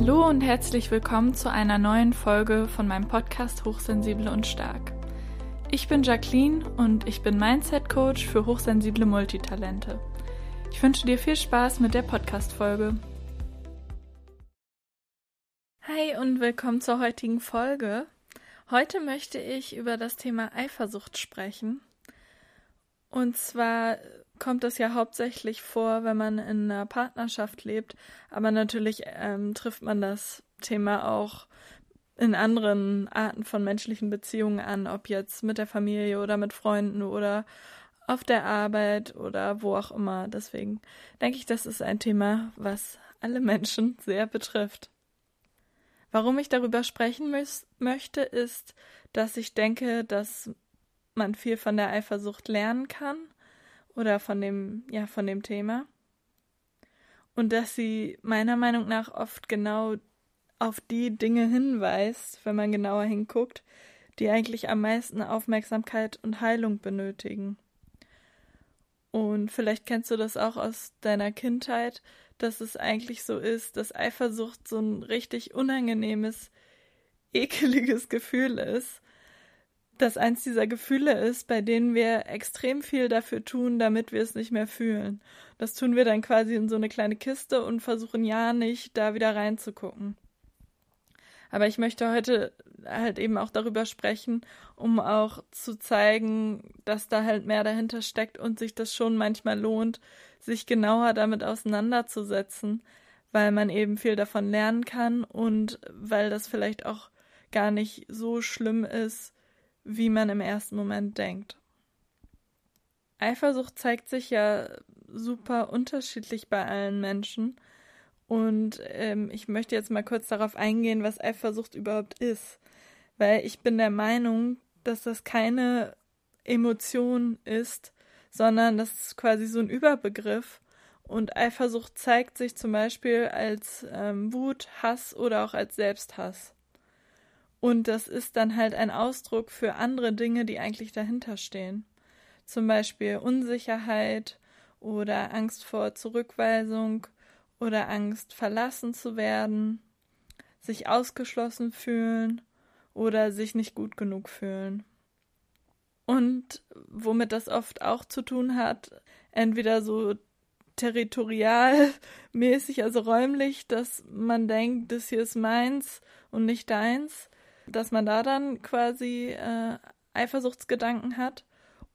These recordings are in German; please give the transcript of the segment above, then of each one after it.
Hallo und herzlich willkommen zu einer neuen Folge von meinem Podcast Hochsensibel und Stark. Ich bin Jacqueline und ich bin Mindset Coach für hochsensible Multitalente. Ich wünsche dir viel Spaß mit der Podcast-Folge. Hi und willkommen zur heutigen Folge. Heute möchte ich über das Thema Eifersucht sprechen. Und zwar kommt es ja hauptsächlich vor, wenn man in einer Partnerschaft lebt, aber natürlich ähm, trifft man das Thema auch in anderen Arten von menschlichen Beziehungen an, ob jetzt mit der Familie oder mit Freunden oder auf der Arbeit oder wo auch immer. Deswegen denke ich, das ist ein Thema, was alle Menschen sehr betrifft. Warum ich darüber sprechen möchte, ist, dass ich denke, dass man viel von der Eifersucht lernen kann oder von dem, ja, von dem Thema. Und dass sie meiner Meinung nach oft genau auf die Dinge hinweist, wenn man genauer hinguckt, die eigentlich am meisten Aufmerksamkeit und Heilung benötigen. Und vielleicht kennst du das auch aus deiner Kindheit, dass es eigentlich so ist, dass Eifersucht so ein richtig unangenehmes, ekeliges Gefühl ist, dass eins dieser Gefühle ist, bei denen wir extrem viel dafür tun, damit wir es nicht mehr fühlen. Das tun wir dann quasi in so eine kleine Kiste und versuchen ja nicht, da wieder reinzugucken. Aber ich möchte heute halt eben auch darüber sprechen, um auch zu zeigen, dass da halt mehr dahinter steckt und sich das schon manchmal lohnt, sich genauer damit auseinanderzusetzen, weil man eben viel davon lernen kann und weil das vielleicht auch gar nicht so schlimm ist, wie man im ersten Moment denkt. Eifersucht zeigt sich ja super unterschiedlich bei allen Menschen. Und ähm, ich möchte jetzt mal kurz darauf eingehen, was Eifersucht überhaupt ist. Weil ich bin der Meinung, dass das keine Emotion ist, sondern das ist quasi so ein Überbegriff. Und Eifersucht zeigt sich zum Beispiel als ähm, Wut, Hass oder auch als Selbsthass. Und das ist dann halt ein Ausdruck für andere Dinge, die eigentlich dahinter stehen. Zum Beispiel Unsicherheit oder Angst vor Zurückweisung oder Angst verlassen zu werden, sich ausgeschlossen fühlen oder sich nicht gut genug fühlen. Und womit das oft auch zu tun hat, entweder so territorialmäßig, also räumlich, dass man denkt, das hier ist meins und nicht deins, dass man da dann quasi äh, Eifersuchtsgedanken hat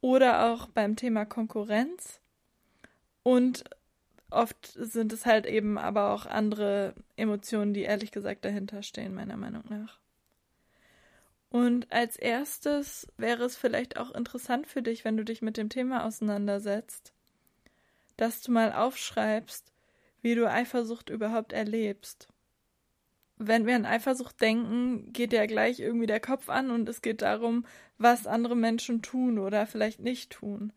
oder auch beim Thema Konkurrenz. Und oft sind es halt eben aber auch andere Emotionen, die ehrlich gesagt dahinter stehen, meiner Meinung nach. Und als erstes wäre es vielleicht auch interessant für dich, wenn du dich mit dem Thema auseinandersetzt, dass du mal aufschreibst, wie du Eifersucht überhaupt erlebst wenn wir an Eifersucht denken, geht ja gleich irgendwie der Kopf an und es geht darum, was andere Menschen tun oder vielleicht nicht tun.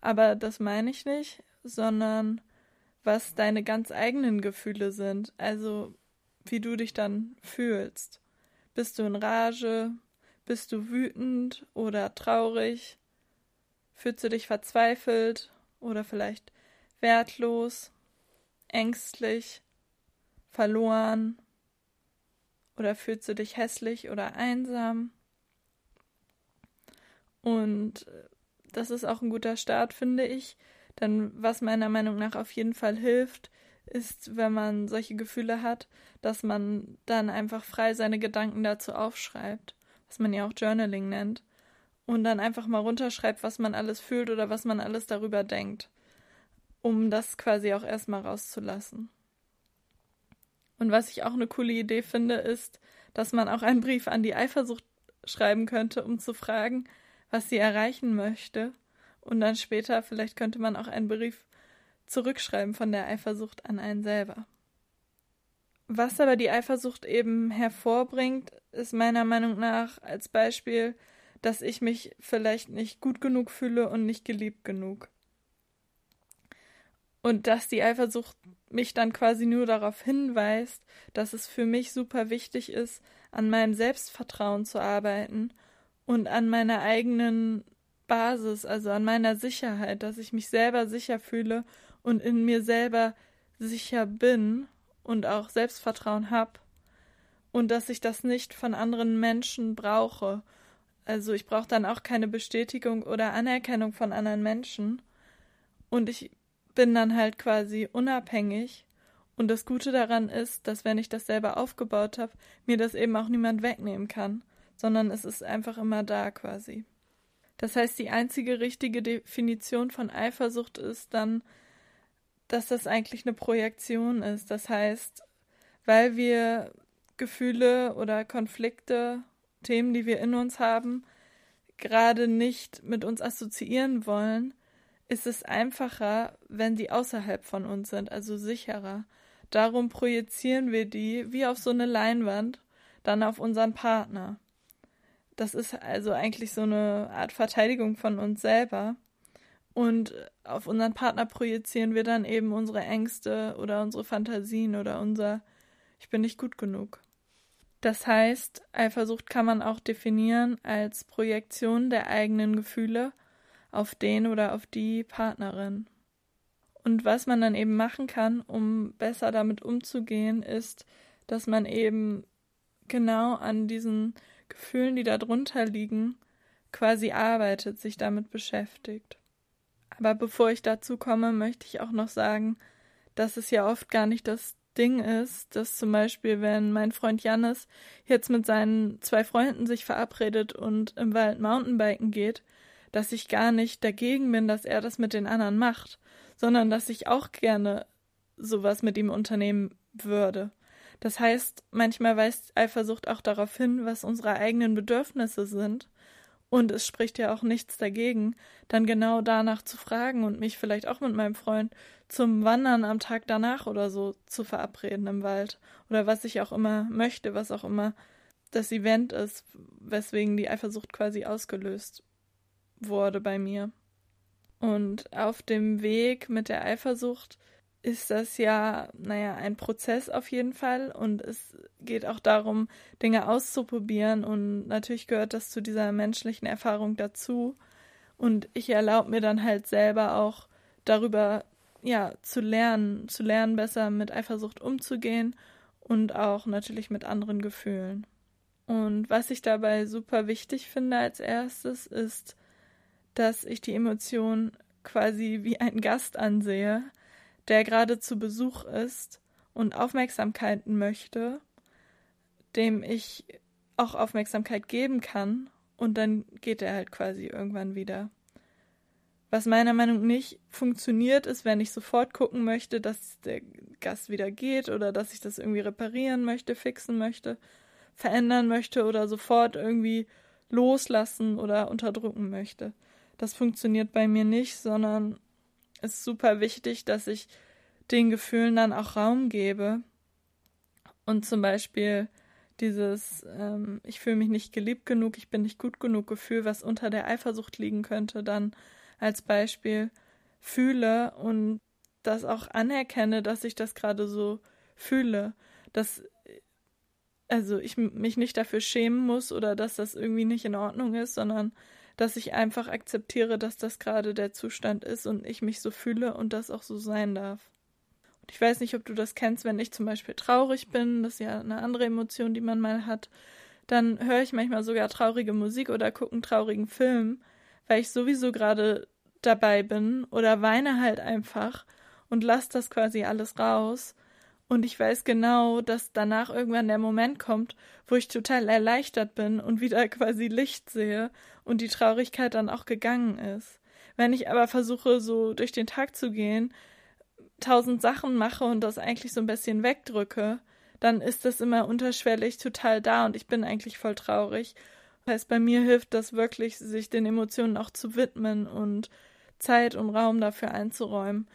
Aber das meine ich nicht, sondern was deine ganz eigenen Gefühle sind, also wie du dich dann fühlst. Bist du in Rage? Bist du wütend oder traurig? Fühlst du dich verzweifelt oder vielleicht wertlos, ängstlich, verloren? Oder fühlst du dich hässlich oder einsam? Und äh, das ist auch ein guter Start, finde ich. Denn was meiner Meinung nach auf jeden Fall hilft, ist, wenn man solche Gefühle hat, dass man dann einfach frei seine Gedanken dazu aufschreibt, was man ja auch Journaling nennt, und dann einfach mal runterschreibt, was man alles fühlt oder was man alles darüber denkt, um das quasi auch erstmal rauszulassen. Und was ich auch eine coole Idee finde, ist, dass man auch einen Brief an die Eifersucht schreiben könnte, um zu fragen, was sie erreichen möchte. Und dann später vielleicht könnte man auch einen Brief zurückschreiben von der Eifersucht an einen selber. Was aber die Eifersucht eben hervorbringt, ist meiner Meinung nach als Beispiel, dass ich mich vielleicht nicht gut genug fühle und nicht geliebt genug. Und dass die Eifersucht mich dann quasi nur darauf hinweist, dass es für mich super wichtig ist, an meinem Selbstvertrauen zu arbeiten und an meiner eigenen Basis, also an meiner Sicherheit, dass ich mich selber sicher fühle und in mir selber sicher bin und auch Selbstvertrauen habe, und dass ich das nicht von anderen Menschen brauche. Also ich brauche dann auch keine Bestätigung oder Anerkennung von anderen Menschen. Und ich bin dann halt quasi unabhängig. Und das Gute daran ist, dass wenn ich das selber aufgebaut habe, mir das eben auch niemand wegnehmen kann, sondern es ist einfach immer da quasi. Das heißt, die einzige richtige Definition von Eifersucht ist dann, dass das eigentlich eine Projektion ist. Das heißt, weil wir Gefühle oder Konflikte, Themen, die wir in uns haben, gerade nicht mit uns assoziieren wollen, ist es einfacher, wenn sie außerhalb von uns sind, also sicherer. Darum projizieren wir die wie auf so eine Leinwand dann auf unseren Partner. Das ist also eigentlich so eine Art Verteidigung von uns selber. Und auf unseren Partner projizieren wir dann eben unsere Ängste oder unsere Fantasien oder unser Ich bin nicht gut genug. Das heißt, Eifersucht kann man auch definieren als Projektion der eigenen Gefühle auf den oder auf die Partnerin. Und was man dann eben machen kann, um besser damit umzugehen, ist, dass man eben genau an diesen Gefühlen, die da drunter liegen, quasi arbeitet, sich damit beschäftigt. Aber bevor ich dazu komme, möchte ich auch noch sagen, dass es ja oft gar nicht das Ding ist, dass zum Beispiel, wenn mein Freund Jannis jetzt mit seinen zwei Freunden sich verabredet und im Wald Mountainbiken geht, dass ich gar nicht dagegen bin, dass er das mit den anderen macht, sondern dass ich auch gerne sowas mit ihm unternehmen würde. Das heißt, manchmal weist Eifersucht auch darauf hin, was unsere eigenen Bedürfnisse sind und es spricht ja auch nichts dagegen, dann genau danach zu fragen und mich vielleicht auch mit meinem Freund zum Wandern am Tag danach oder so zu verabreden im Wald. Oder was ich auch immer möchte, was auch immer das Event ist, weswegen die Eifersucht quasi ausgelöst wurde bei mir. Und auf dem Weg mit der Eifersucht ist das ja, naja, ein Prozess auf jeden Fall und es geht auch darum, Dinge auszuprobieren und natürlich gehört das zu dieser menschlichen Erfahrung dazu und ich erlaube mir dann halt selber auch darüber, ja, zu lernen, zu lernen, besser mit Eifersucht umzugehen und auch natürlich mit anderen Gefühlen. Und was ich dabei super wichtig finde als erstes ist, dass ich die Emotion quasi wie ein Gast ansehe, der gerade zu Besuch ist und Aufmerksamkeiten möchte, dem ich auch Aufmerksamkeit geben kann und dann geht er halt quasi irgendwann wieder. Was meiner Meinung nach nicht funktioniert, ist, wenn ich sofort gucken möchte, dass der Gast wieder geht oder dass ich das irgendwie reparieren möchte, fixen möchte, verändern möchte oder sofort irgendwie loslassen oder unterdrücken möchte. Das funktioniert bei mir nicht, sondern ist super wichtig, dass ich den Gefühlen dann auch Raum gebe. Und zum Beispiel dieses ähm, Ich fühle mich nicht geliebt genug, ich bin nicht gut genug Gefühl, was unter der Eifersucht liegen könnte, dann als Beispiel fühle und das auch anerkenne, dass ich das gerade so fühle, dass also ich mich nicht dafür schämen muss oder dass das irgendwie nicht in Ordnung ist, sondern dass ich einfach akzeptiere, dass das gerade der Zustand ist und ich mich so fühle und das auch so sein darf. Und ich weiß nicht, ob du das kennst, wenn ich zum Beispiel traurig bin, das ist ja eine andere Emotion, die man mal hat, dann höre ich manchmal sogar traurige Musik oder gucke einen traurigen Film, weil ich sowieso gerade dabei bin oder weine halt einfach und lasse das quasi alles raus und ich weiß genau, dass danach irgendwann der Moment kommt, wo ich total erleichtert bin und wieder quasi Licht sehe und die Traurigkeit dann auch gegangen ist. Wenn ich aber versuche, so durch den Tag zu gehen, tausend Sachen mache und das eigentlich so ein bisschen wegdrücke, dann ist das immer unterschwellig total da und ich bin eigentlich voll traurig. Das heißt, bei mir hilft das wirklich, sich den Emotionen auch zu widmen und Zeit und Raum dafür einzuräumen.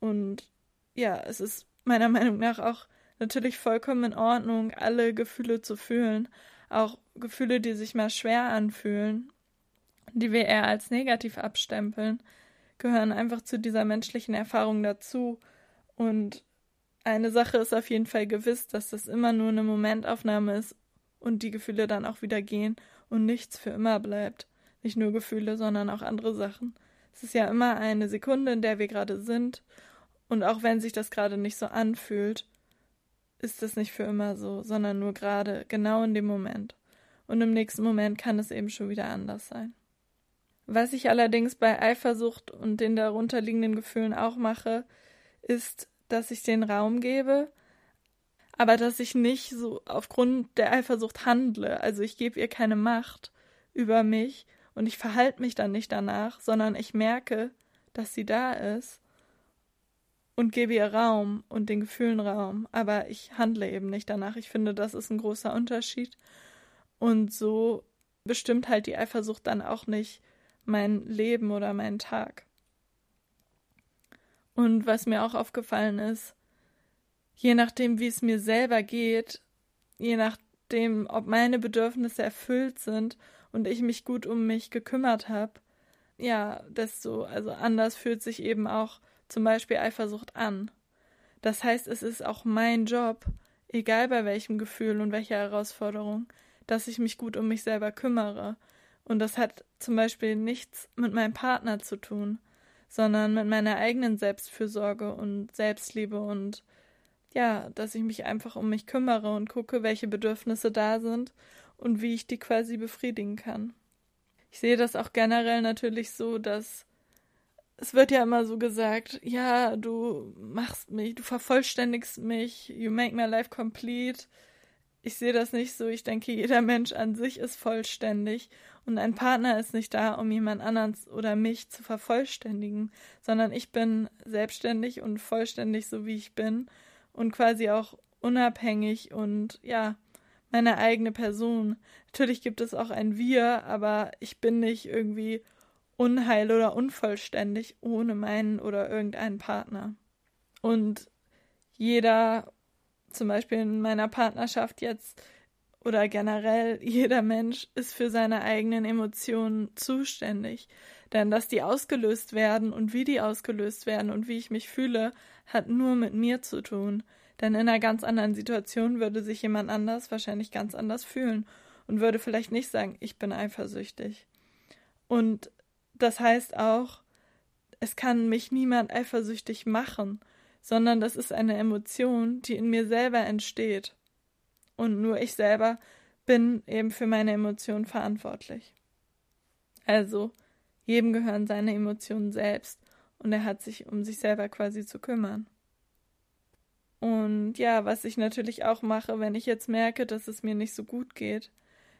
Und ja, es ist meiner Meinung nach auch natürlich vollkommen in Ordnung, alle Gefühle zu fühlen, auch Gefühle, die sich mal schwer anfühlen, die wir eher als negativ abstempeln, gehören einfach zu dieser menschlichen Erfahrung dazu. Und eine Sache ist auf jeden Fall gewiss, dass das immer nur eine Momentaufnahme ist und die Gefühle dann auch wieder gehen und nichts für immer bleibt. Nicht nur Gefühle, sondern auch andere Sachen. Es ist ja immer eine Sekunde, in der wir gerade sind und auch wenn sich das gerade nicht so anfühlt, ist es nicht für immer so, sondern nur gerade genau in dem Moment. Und im nächsten Moment kann es eben schon wieder anders sein. Was ich allerdings bei Eifersucht und den darunterliegenden Gefühlen auch mache, ist, dass ich den Raum gebe, aber dass ich nicht so aufgrund der Eifersucht handle. Also ich gebe ihr keine Macht über mich und ich verhalte mich dann nicht danach, sondern ich merke, dass sie da ist und gebe ihr Raum und den Gefühlen Raum, aber ich handle eben nicht danach. Ich finde, das ist ein großer Unterschied. Und so bestimmt halt die Eifersucht dann auch nicht mein Leben oder meinen Tag. Und was mir auch aufgefallen ist, je nachdem, wie es mir selber geht, je nachdem, ob meine Bedürfnisse erfüllt sind und ich mich gut um mich gekümmert habe, ja, desto, also anders fühlt sich eben auch zum Beispiel Eifersucht an. Das heißt, es ist auch mein Job, egal bei welchem Gefühl und welcher Herausforderung, dass ich mich gut um mich selber kümmere. Und das hat zum Beispiel nichts mit meinem Partner zu tun, sondern mit meiner eigenen Selbstfürsorge und Selbstliebe und ja, dass ich mich einfach um mich kümmere und gucke, welche Bedürfnisse da sind und wie ich die quasi befriedigen kann. Ich sehe das auch generell natürlich so, dass es wird ja immer so gesagt, ja, du machst mich, du vervollständigst mich, you make my life complete. Ich sehe das nicht so. Ich denke, jeder Mensch an sich ist vollständig und ein Partner ist nicht da, um jemand anderen oder mich zu vervollständigen, sondern ich bin selbstständig und vollständig, so wie ich bin und quasi auch unabhängig und ja, meine eigene Person. Natürlich gibt es auch ein Wir, aber ich bin nicht irgendwie unheil oder unvollständig ohne meinen oder irgendeinen Partner. Und jeder, zum Beispiel in meiner Partnerschaft jetzt oder generell, jeder Mensch ist für seine eigenen Emotionen zuständig. Denn dass die ausgelöst werden und wie die ausgelöst werden und wie ich mich fühle, hat nur mit mir zu tun. Denn in einer ganz anderen Situation würde sich jemand anders wahrscheinlich ganz anders fühlen und würde vielleicht nicht sagen, ich bin eifersüchtig. Und das heißt auch, es kann mich niemand eifersüchtig machen, sondern das ist eine Emotion, die in mir selber entsteht. Und nur ich selber bin eben für meine Emotionen verantwortlich. Also, jedem gehören seine Emotionen selbst und er hat sich um sich selber quasi zu kümmern. Und ja, was ich natürlich auch mache, wenn ich jetzt merke, dass es mir nicht so gut geht,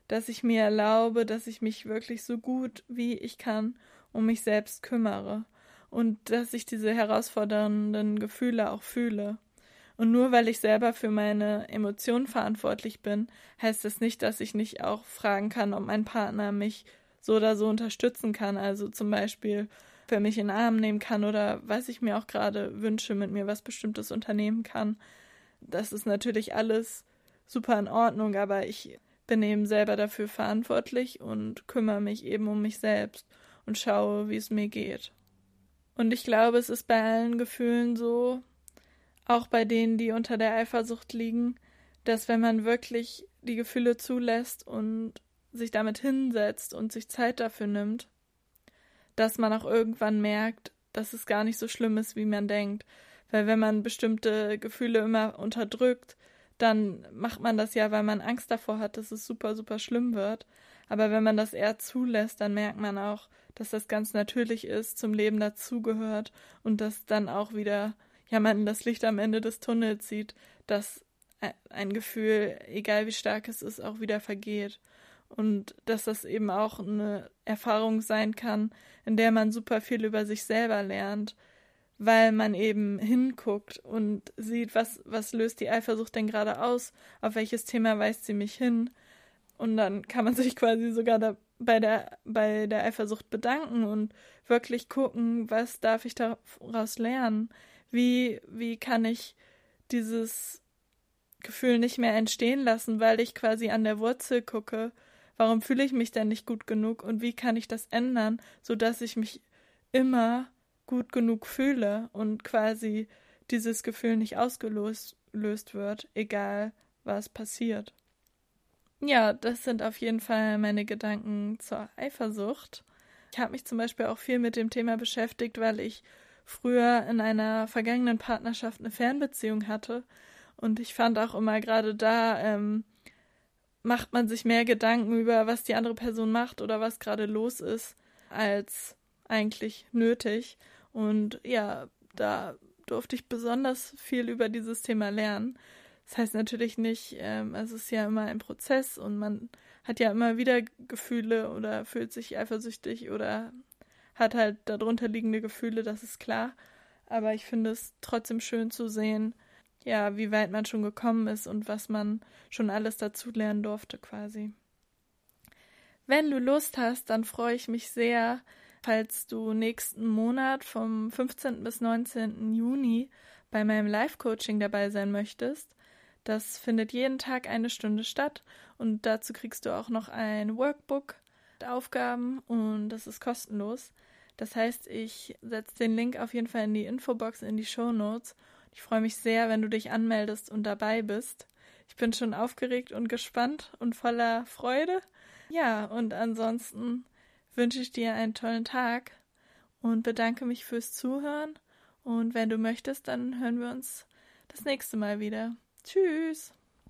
dass ich mir erlaube, dass ich mich wirklich so gut wie ich kann um mich selbst kümmere und dass ich diese herausfordernden Gefühle auch fühle. Und nur weil ich selber für meine Emotionen verantwortlich bin, heißt das nicht, dass ich nicht auch fragen kann, ob mein Partner mich so oder so unterstützen kann. Also zum Beispiel für mich in den Arm nehmen kann oder was ich mir auch gerade wünsche, mit mir was Bestimmtes unternehmen kann. Das ist natürlich alles super in Ordnung, aber ich bin eben selber dafür verantwortlich und kümmere mich eben um mich selbst und schaue, wie es mir geht. Und ich glaube, es ist bei allen Gefühlen so, auch bei denen, die unter der Eifersucht liegen, dass wenn man wirklich die Gefühle zulässt und sich damit hinsetzt und sich Zeit dafür nimmt, dass man auch irgendwann merkt, dass es gar nicht so schlimm ist, wie man denkt. Weil wenn man bestimmte Gefühle immer unterdrückt, dann macht man das ja, weil man Angst davor hat, dass es super, super schlimm wird. Aber wenn man das eher zulässt, dann merkt man auch, dass das ganz natürlich ist, zum Leben dazugehört und dass dann auch wieder, ja, man das Licht am Ende des Tunnels sieht, dass ein Gefühl, egal wie stark es ist, auch wieder vergeht. Und dass das eben auch eine Erfahrung sein kann, in der man super viel über sich selber lernt, weil man eben hinguckt und sieht, was, was löst die Eifersucht denn gerade aus, auf welches Thema weist sie mich hin. Und dann kann man sich quasi sogar da bei der, bei der Eifersucht bedanken und wirklich gucken, was darf ich daraus lernen? Wie, wie kann ich dieses Gefühl nicht mehr entstehen lassen, weil ich quasi an der Wurzel gucke, warum fühle ich mich denn nicht gut genug und wie kann ich das ändern, sodass ich mich immer gut genug fühle und quasi dieses Gefühl nicht ausgelöst wird, egal was passiert. Ja, das sind auf jeden Fall meine Gedanken zur Eifersucht. Ich habe mich zum Beispiel auch viel mit dem Thema beschäftigt, weil ich früher in einer vergangenen Partnerschaft eine Fernbeziehung hatte Und ich fand auch immer gerade da, ähm, macht man sich mehr Gedanken über, was die andere Person macht oder was gerade los ist, als eigentlich nötig. Und ja, da durfte ich besonders viel über dieses Thema lernen. Das heißt natürlich nicht, ähm, es ist ja immer ein Prozess und man hat ja immer wieder Gefühle oder fühlt sich eifersüchtig oder hat halt darunter liegende Gefühle, das ist klar. Aber ich finde es trotzdem schön zu sehen, ja, wie weit man schon gekommen ist und was man schon alles dazu lernen durfte quasi. Wenn du Lust hast, dann freue ich mich sehr, falls du nächsten Monat vom 15. bis 19. Juni bei meinem Live-Coaching dabei sein möchtest. Das findet jeden Tag eine Stunde statt und dazu kriegst du auch noch ein Workbook, Aufgaben und das ist kostenlos. Das heißt, ich setze den Link auf jeden Fall in die Infobox, in die Show Notes. Ich freue mich sehr, wenn du dich anmeldest und dabei bist. Ich bin schon aufgeregt und gespannt und voller Freude. Ja, und ansonsten wünsche ich dir einen tollen Tag und bedanke mich fürs Zuhören. Und wenn du möchtest, dann hören wir uns das nächste Mal wieder. Tschüss.